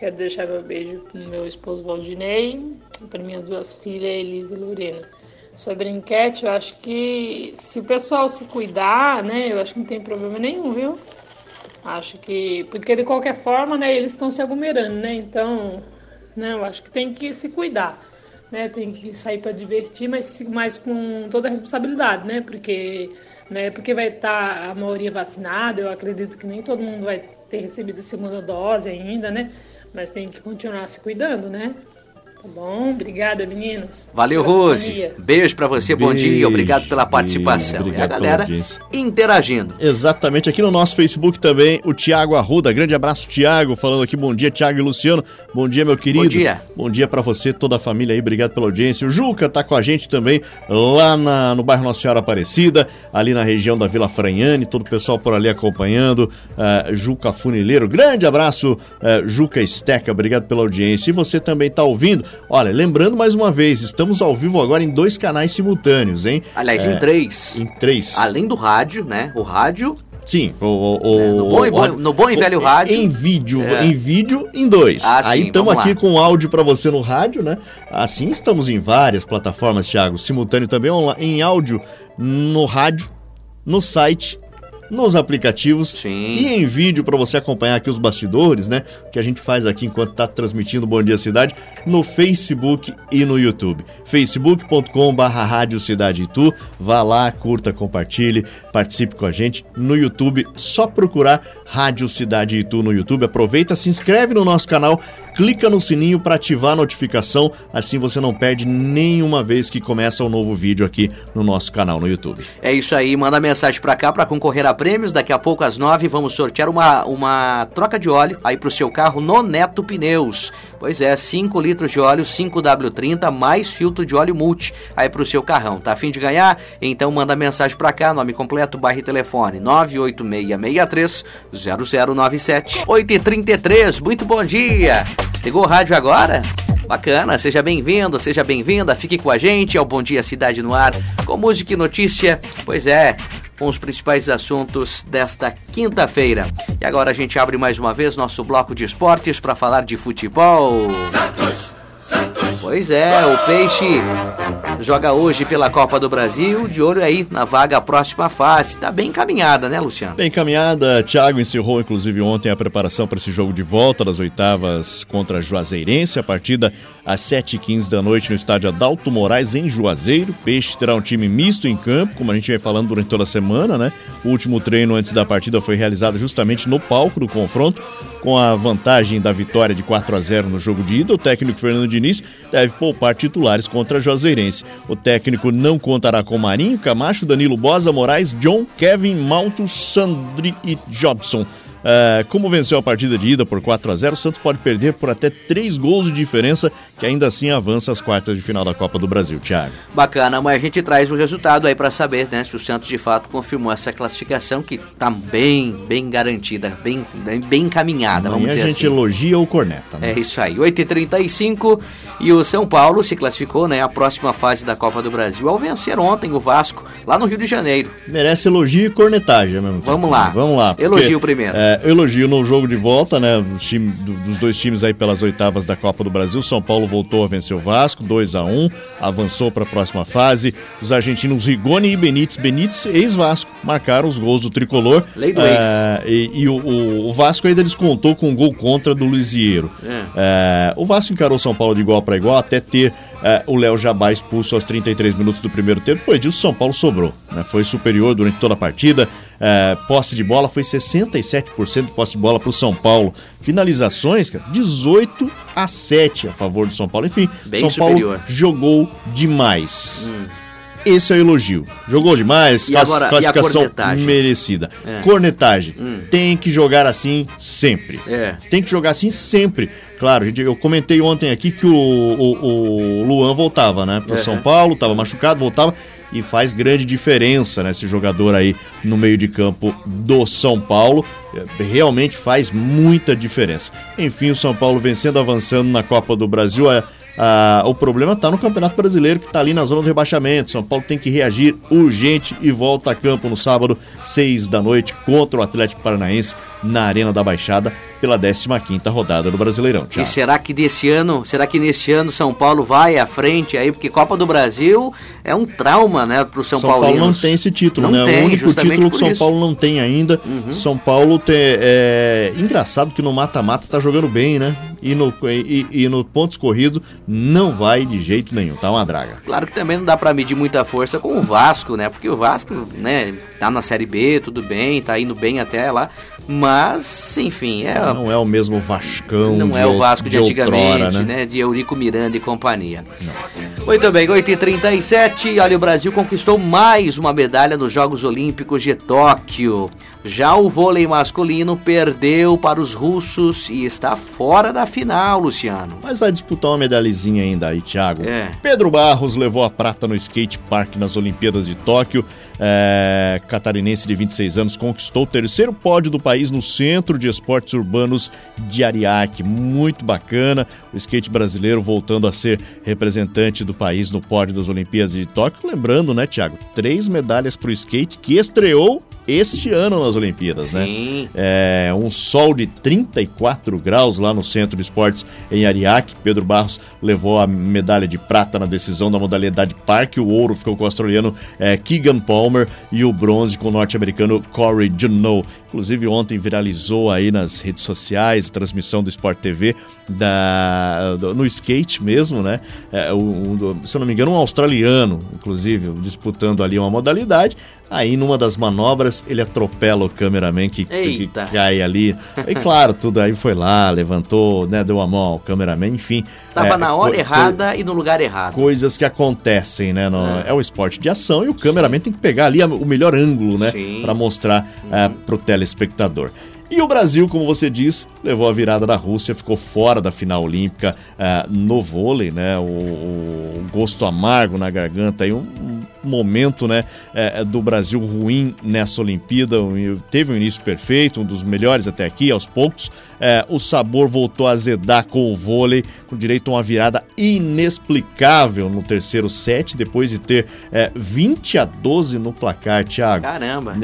Quero deixar meu beijo pro meu esposo Valdinei, para minhas duas filhas, Elisa e Lorena. Sobre a enquete, eu acho que se o pessoal se cuidar, né, eu acho que não tem problema nenhum, viu? Acho que, porque de qualquer forma, né, eles estão se aglomerando, né, então, né, eu acho que tem que se cuidar, né, tem que sair para divertir, mas, mas com toda a responsabilidade, né, porque, né, porque vai estar tá a maioria vacinada, eu acredito que nem todo mundo vai ter recebido a segunda dose ainda, né, mas tem que continuar se cuidando, né, Tá bom, obrigada, meninos. Valeu, Rose. Beijo para você, beijo, bom dia, obrigado pela participação. Obrigado e a galera interagindo. Exatamente, aqui no nosso Facebook também, o Tiago Arruda. Grande abraço, Tiago, falando aqui, bom dia, Tiago e Luciano. Bom dia, meu querido. Bom dia. Bom dia para você, toda a família aí, obrigado pela audiência. O Juca tá com a gente também lá na, no bairro Nossa Senhora Aparecida, ali na região da Vila Franhane, todo o pessoal por ali acompanhando. Uh, Juca Funileiro, grande abraço, uh, Juca Esteca, obrigado pela audiência. E você também tá ouvindo Olha, lembrando mais uma vez, estamos ao vivo agora em dois canais simultâneos, hein? Aliás, é, em três. Em três. Além do rádio, né? O rádio Sim, o, o, é, no, bom e, bom, no bom e velho rádio. Em vídeo, é. em vídeo em dois. Ah, Aí estamos aqui com áudio para você no rádio, né? Assim estamos em várias plataformas, Thiago, simultâneo também em áudio no rádio, no site nos aplicativos Sim. e em vídeo para você acompanhar aqui os bastidores, né? Que a gente faz aqui enquanto está transmitindo Bom Dia Cidade no Facebook e no YouTube. facebook.com/barra Rádio Cidade Itu. Vá lá, curta, compartilhe, participe com a gente no YouTube. Só procurar Rádio Cidade Itu no YouTube. Aproveita, se inscreve no nosso canal clica no sininho para ativar a notificação, assim você não perde nenhuma vez que começa um novo vídeo aqui no nosso canal no YouTube. É isso aí, manda mensagem para cá para concorrer a prêmios. Daqui a pouco às nove vamos sortear uma, uma troca de óleo aí para o seu carro no Neto Pneus. Pois é, 5 litros de óleo 5W30 mais filtro de óleo multi aí para o seu carrão. Tá afim de ganhar? Então manda mensagem para cá, nome completo, bairro e telefone 98663 0097 8h33. Muito bom dia! Ligou o rádio agora? Bacana, seja bem-vindo, seja bem-vinda, fique com a gente, é o Bom Dia Cidade no Ar, com música e notícia, pois é, com os principais assuntos desta quinta-feira. E agora a gente abre mais uma vez nosso bloco de esportes para falar de futebol. Santos. Pois é, o Peixe joga hoje pela Copa do Brasil, de olho aí na vaga próxima fase. Tá bem encaminhada, né, Luciano? Bem encaminhada. Thiago encerrou, inclusive, ontem a preparação para esse jogo de volta das oitavas contra a Juazeirense. A partida às 7h15 da noite no estádio Adalto Moraes, em Juazeiro. Peixe terá um time misto em campo, como a gente vem falando durante toda a semana, né? O último treino antes da partida foi realizado justamente no palco do confronto, com a vantagem da vitória de 4 a 0 no jogo de ida. O técnico Fernando Diniz deve poupar titulares contra Juazeirense. O técnico não contará com Marinho, Camacho, Danilo Bosa, Moraes, John, Kevin, Malto, Sandri e Jobson. Uh, como venceu a partida de ida por 4 a 0 o Santos pode perder por até 3 gols de diferença, que ainda assim avança às quartas de final da Copa do Brasil, Thiago. Bacana, mas a gente traz o resultado aí para saber né, se o Santos de fato confirmou essa classificação que tá bem, bem garantida, bem, bem encaminhada, vamos dizer assim. a gente assim. elogia o corneta. Né? É isso aí, 8h35 e o São Paulo se classificou né, à próxima fase da Copa do Brasil ao vencer ontem o Vasco, lá no Rio de Janeiro. Merece elogio e cornetagem mesmo. Vamos lá. Vamos lá. Porque, elogio primeiro. É, elogio no jogo de volta, né? Dos, time, dos dois times aí pelas oitavas da Copa do Brasil. São Paulo voltou a vencer o Vasco, 2 a 1 avançou para a próxima fase. Os argentinos Rigoni e Benítez, Benítez, ex-Vasco, marcaram os gols do tricolor. Lei do ex. É, e, e o, o, Vasco ainda descontou com um gol contra do Luizieiro. É. É, o Vasco encarou São Paulo de igual para igual até ter é, o Léo Jabá expulso aos 33 minutos do primeiro tempo. Depois disso, São Paulo sobrou. Né? Foi superior durante toda a partida. É, posse de bola foi 67% de posse de bola para o São Paulo. Finalizações, cara, 18 a 7 a favor do São Paulo. Enfim, Bem São superior. Paulo jogou demais. Hum. esse é o elogio. Jogou demais, e agora, classificação merecida. É. Cornetagem. Hum. Tem que jogar assim sempre. É. Tem que jogar assim sempre. Claro, eu comentei ontem aqui que o, o, o Luan voltava, né? Pro São Paulo, tava machucado, voltava e faz grande diferença, né? Jogador aí no meio de campo do São Paulo. É, realmente faz muita diferença. Enfim, o São Paulo vencendo, avançando na Copa do Brasil. É, ah, o problema está no Campeonato Brasileiro, que está ali na zona do rebaixamento. São Paulo tem que reagir urgente e volta a campo no sábado, seis da noite, contra o Atlético Paranaense, na Arena da Baixada pela 15ª rodada do Brasileirão. E será que desse ano, será que nesse ano São Paulo vai à frente aí, porque Copa do Brasil é um trauma, né, pro São, São Paulo. São Paulo não tem esse título, não né? Tem, o único título que São isso. Paulo não tem ainda. Uhum. São Paulo tem, é engraçado que no mata-mata tá jogando bem, né? E no, e, e no pontos corrido não vai de jeito nenhum, tá uma draga. Claro que também não dá para medir muita força com o Vasco, né? Porque o Vasco, né, tá na Série B, tudo bem, tá indo bem até lá, mas, enfim, é. Não é o mesmo Vascão. Não é o Vasco de, de antigamente, outrora, né? né? De Eurico Miranda e companhia. Não. Muito bem, 8h37. Olha, o Brasil conquistou mais uma medalha nos Jogos Olímpicos de Tóquio. Já o vôlei masculino perdeu para os russos e está fora da final, Luciano. Mas vai disputar uma medalhazinha ainda aí, Thiago. É. Pedro Barros levou a prata no skate park nas Olimpíadas de Tóquio. É, catarinense de 26 anos conquistou o terceiro pódio do país no Centro de Esportes Urbanos de Ariake. Muito bacana. O skate brasileiro voltando a ser representante do país no pódio das Olimpíadas de Tóquio. Lembrando, né, Thiago? Três medalhas para o skate que estreou este ano nas Olimpíadas, né? Sim. né? É, um sol de 34 graus lá no Centro de Esportes em Ariake. Pedro Barros levou a medalha de prata na decisão da modalidade parque. O ouro ficou com o australiano é, Keegan Palmer e o bronze com o norte-americano Corey Juneau. Inclusive ontem viralizou aí nas redes sociais, transmissão do Sport TV da, do, no skate mesmo, né? É, um, se eu não me engano, um australiano, inclusive, disputando ali uma modalidade. Aí, numa das manobras, ele atropela o cameraman que, que, cai ali. E claro, tudo aí foi lá, levantou, né, deu a mão ao cameraman, enfim. Tava é, na hora errada e no lugar errado. Coisas que acontecem, né? No, é. é o esporte de ação e o cameraman tem que pegar ali o melhor ângulo, né? Para mostrar uhum. é, pro telespectador. E o Brasil, como você disse, levou a virada da Rússia, ficou fora da final olímpica uh, no vôlei, né? O, o, gosto amargo na garganta, aí um, um momento, né, uh, do Brasil ruim nessa Olimpíada. Teve um início perfeito, um dos melhores até aqui, aos poucos. Uh, o sabor voltou a azedar com o vôlei, com direito a uma virada inexplicável no terceiro set, depois de ter 20 a 12 no placar, Thiago. Caramba!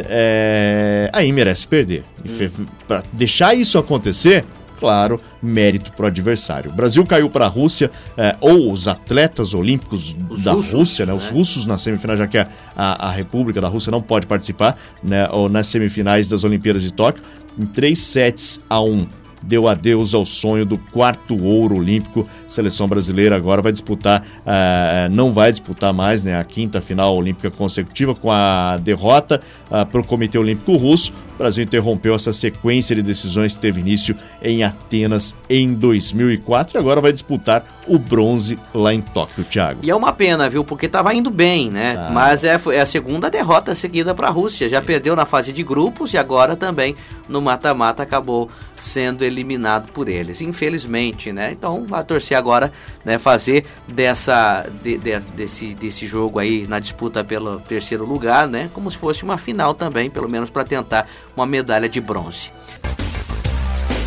aí merece perder. Hum para deixar isso acontecer, claro, mérito para o adversário. O Brasil caiu para a Rússia, eh, ou os atletas olímpicos os da russos, Rússia, né, né? os russos na semifinal, já que a, a, a, República da Rússia não pode participar, né, ou nas semifinais das Olimpíadas de Tóquio, em 3 sets a 1 deu adeus ao sonho do quarto ouro olímpico. A seleção brasileira agora vai disputar, uh, não vai disputar mais né, a quinta final olímpica consecutiva com a derrota uh, para o Comitê Olímpico Russo. O Brasil interrompeu essa sequência de decisões que teve início em Atenas em 2004 e agora vai disputar o bronze lá em Tóquio, Thiago. E é uma pena, viu? Porque estava indo bem, né? Ah. Mas é, é a segunda derrota seguida para a Rússia. Já perdeu na fase de grupos e agora também no mata-mata acabou sendo eliminado por eles, infelizmente, né? Então, a torcer agora, né, fazer dessa de, de, desse desse jogo aí na disputa pelo terceiro lugar, né, como se fosse uma final também, pelo menos para tentar uma medalha de bronze.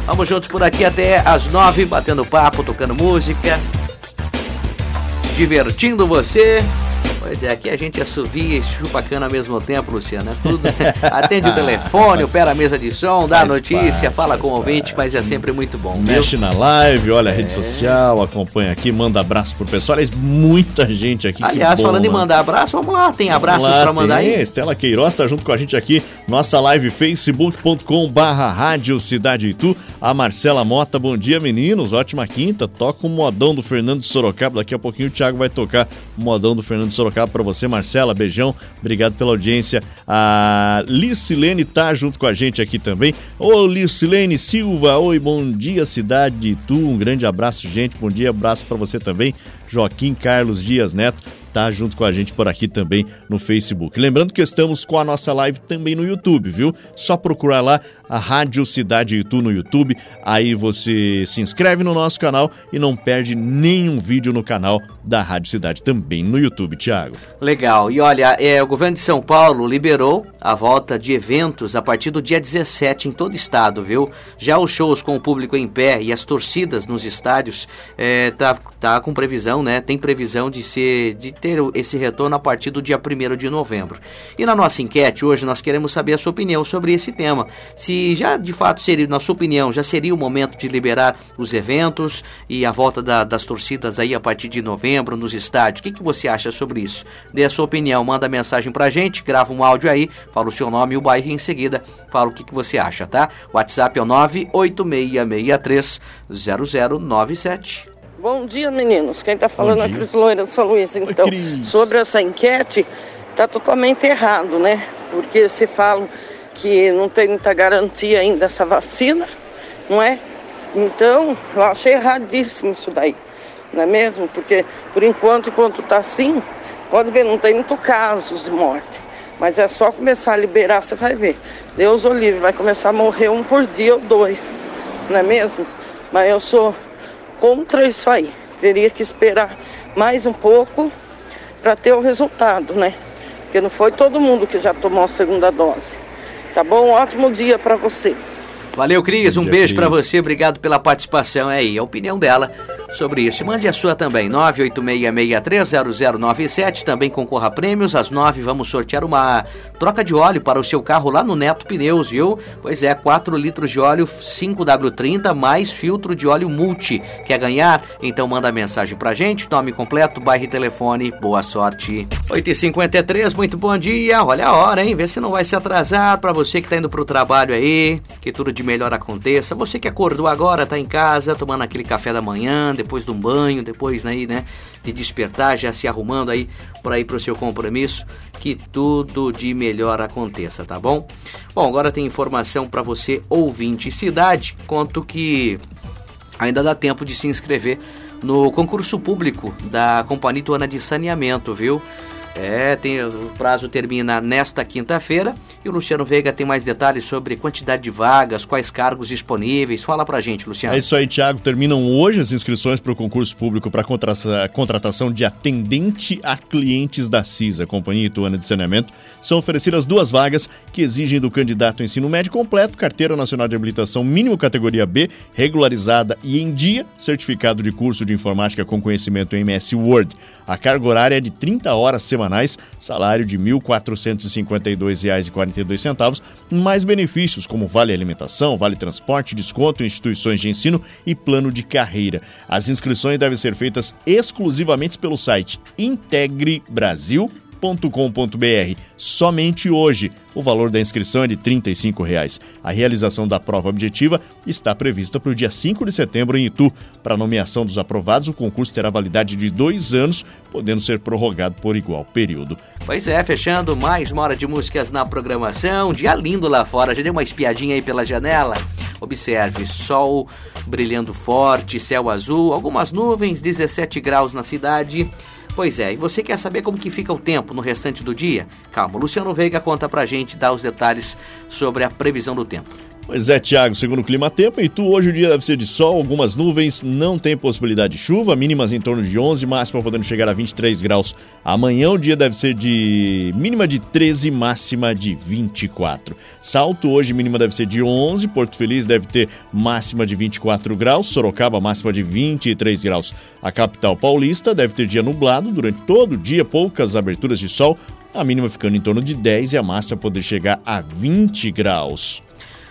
Vamos juntos por aqui até as nove, batendo papo, tocando música, divertindo você. Pois é, aqui a gente assovia e chupa cana ao mesmo tempo, Luciano. É tudo. Atende o telefone, opera a mesa de som, dá a notícia, parte, fala com o ouvinte, mas é sempre muito bom. Mexe viu? na live, olha a rede é. social, acompanha aqui, manda abraço pro pessoal. Aliás, muita gente aqui. Aliás, bom, falando mano. em mandar abraço, vamos lá, tem abraços para mandar tem, aí? Estela Queiroz tá junto com a gente aqui, nossa live facebook.com barra Rádio Cidade Itu. A Marcela Mota, bom dia meninos, ótima quinta. Toca o modão do Fernando Sorocaba. Daqui a pouquinho o Thiago vai tocar o modão do Fernando Sorocaba Sorocaba para você, Marcela. Beijão, obrigado pela audiência. A Lircilene tá junto com a gente aqui também. Ô, Lircilene Silva, oi, bom dia, cidade de Itu. Um grande abraço, gente. Bom dia, abraço para você também. Joaquim Carlos Dias Neto tá junto com a gente por aqui também no Facebook. Lembrando que estamos com a nossa live também no YouTube, viu? Só procurar lá a Rádio Cidade Itu no YouTube, aí você se inscreve no nosso canal e não perde nenhum vídeo no canal da Rádio Cidade também no YouTube, Tiago. Legal. E olha, é, o governo de São Paulo liberou a volta de eventos a partir do dia 17 em todo o estado, viu? Já os shows com o público em pé e as torcidas nos estádios é, tá, tá com previsão, né? Tem previsão de ser de ter esse retorno a partir do dia 1 de novembro. E na nossa enquete hoje nós queremos saber a sua opinião sobre esse tema. Se já de fato seria, na sua opinião, já seria o momento de liberar os eventos e a volta da, das torcidas aí a partir de novembro nos estádios. O que, que você acha sobre isso? Dê a sua opinião, manda mensagem pra gente, grava um áudio aí, fala o seu nome e o bairro e em seguida fala o que, que você acha, tá? WhatsApp é o 986630097. Bom dia, meninos. Quem está falando é a Cris Loira de São Luís. Então, Oi, sobre essa enquete, está totalmente errado, né? Porque se falam que não tem muita garantia ainda essa vacina, não é? Então, eu achei erradíssimo isso daí, não é mesmo? Porque, por enquanto, enquanto está assim, pode ver, não tem muito casos de morte. Mas é só começar a liberar, você vai ver. Deus o livre, vai começar a morrer um por dia ou dois, não é mesmo? Mas eu sou contra isso aí. Teria que esperar mais um pouco para ter o resultado, né? Porque não foi todo mundo que já tomou a segunda dose. Tá bom? Um ótimo dia para vocês. Valeu, Cris. Um beijo para você. Obrigado pela participação aí. A opinião dela sobre isso. Mande a sua também. 986630097. Também concorra a prêmios. Às 9 vamos sortear uma troca de óleo para o seu carro lá no Neto Pneus, viu? Pois é, 4 litros de óleo 5W30 mais filtro de óleo multi. Quer ganhar? Então manda mensagem pra gente. Nome completo, bairro e telefone. Boa sorte. 8h53, muito bom dia. Olha a hora, hein? Vê se não vai se atrasar para você que tá indo pro trabalho aí. Que tudo de melhor aconteça. Você que acordou agora, tá em casa, tomando aquele café da manhã, depois de um banho, depois né, né, de despertar, já se arrumando aí para ir para o seu compromisso, que tudo de melhor aconteça, tá bom? Bom, agora tem informação para você, ouvinte cidade, conto que ainda dá tempo de se inscrever no concurso público da Companhia Ituana de Saneamento, viu? É, tem, o prazo termina nesta quinta-feira e o Luciano Veiga tem mais detalhes sobre quantidade de vagas, quais cargos disponíveis. Fala pra gente, Luciano. É isso aí, Thiago. Terminam hoje as inscrições para o concurso público para contratação de atendente a clientes da CISA, Companhia Ituana de Saneamento. São oferecidas duas vagas que exigem do candidato ensino médio completo, carteira nacional de habilitação mínimo categoria B, regularizada e em dia, certificado de curso de informática com conhecimento em MS Word. A carga horária é de 30 horas semanais, salário de R$ 1.452,42, mais benefícios como vale alimentação, vale transporte, desconto em instituições de ensino e plano de carreira. As inscrições devem ser feitas exclusivamente pelo site Integre Brasil com.br somente hoje. O valor da inscrição é de 35 reais. A realização da prova objetiva está prevista para o dia 5 de setembro em Itu. Para a nomeação dos aprovados, o concurso terá validade de dois anos, podendo ser prorrogado por igual período. Pois é, fechando mais uma hora de músicas na programação. Dia lindo lá fora. Já deu uma espiadinha aí pela janela? Observe, sol brilhando forte, céu azul, algumas nuvens, 17 graus na cidade. Pois é, e você quer saber como que fica o tempo no restante do dia? Calma, Luciano Veiga conta pra gente, dá os detalhes sobre a previsão do tempo. Pois é, Thiago, segundo o Clima Tempo, e tu hoje o dia deve ser de sol, algumas nuvens, não tem possibilidade de chuva, mínimas em torno de 11, máxima podendo chegar a 23 graus. Amanhã o dia deve ser de mínima de 13, máxima de 24. Salto hoje mínima deve ser de 11, Porto Feliz deve ter máxima de 24 graus, Sorocaba máxima de 23 graus. A capital paulista deve ter dia nublado durante todo o dia, poucas aberturas de sol, a mínima ficando em torno de 10 e a máxima poder chegar a 20 graus.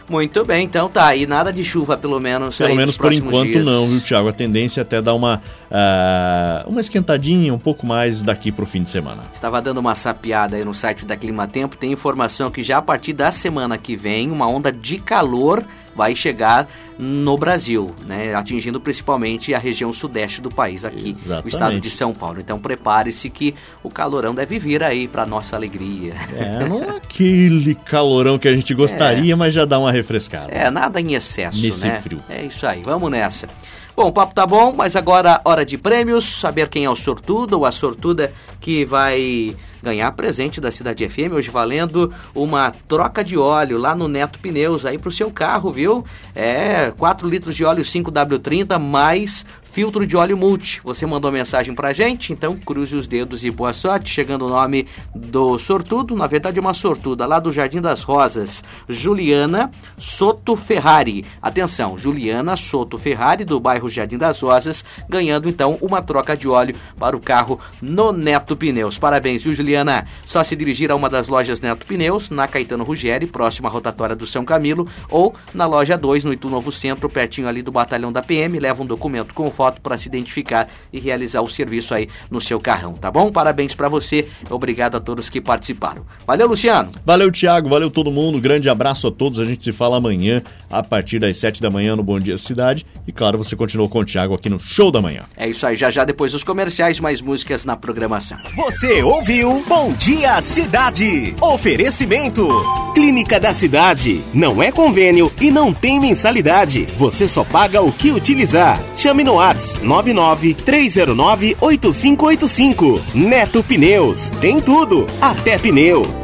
Muito bem, então tá. E nada de chuva, pelo menos. Pelo menos por enquanto dias. não, viu, Thiago? A tendência é até dar uma, uh, uma esquentadinha um pouco mais daqui pro fim de semana. Estava dando uma sapiada aí no site da Clima Tempo. Tem informação que já a partir da semana que vem, uma onda de calor vai chegar no Brasil, né, atingindo principalmente a região sudeste do país aqui, Exatamente. o estado de São Paulo. Então prepare-se que o calorão deve vir aí para nossa alegria. É, não é aquele calorão que a gente gostaria, é. mas já dá uma refrescada. É, nada em excesso, Nesse né? frio. É isso aí, vamos nessa. Bom, o papo tá bom, mas agora hora de prêmios, saber quem é o sortudo ou a sortuda que vai ganhar presente da Cidade FM, hoje valendo uma troca de óleo lá no Neto Pneus aí pro seu carro, viu? É, 4 litros de óleo 5W30 mais filtro de óleo multi. Você mandou mensagem pra gente, então cruze os dedos e boa sorte. Chegando o nome do sortudo, na verdade uma sortuda, lá do Jardim das Rosas, Juliana Soto Ferrari. Atenção, Juliana Soto Ferrari, do bairro Jardim das Rosas, ganhando então uma troca de óleo para o carro no Neto Pneus. Parabéns, viu, Juliana? Só se dirigir a uma das lojas Neto Pneus, na Caetano Ruggeri, próxima à rotatória do São Camilo, ou na loja 2, no Itu Novo Centro, pertinho ali do batalhão da PM, leva um documento com foto para se identificar e realizar o serviço aí no seu carrão, tá bom? Parabéns para você, obrigado a todos que participaram. Valeu, Luciano. Valeu, Thiago, valeu todo mundo, grande abraço a todos, a gente se fala amanhã a partir das 7 da manhã no Bom Dia Cidade e claro, você continuou com o Thiago aqui no Show da Manhã. É isso aí, já já depois dos comerciais, mais músicas na programação. Você ouviu Bom Dia Cidade. Oferecimento. Clínica da Cidade. Não é convênio e não tem mensalidade. Você só paga o que utilizar. Chame no Whats 99 309 8585. Neto Pneus. Tem tudo, até pneu.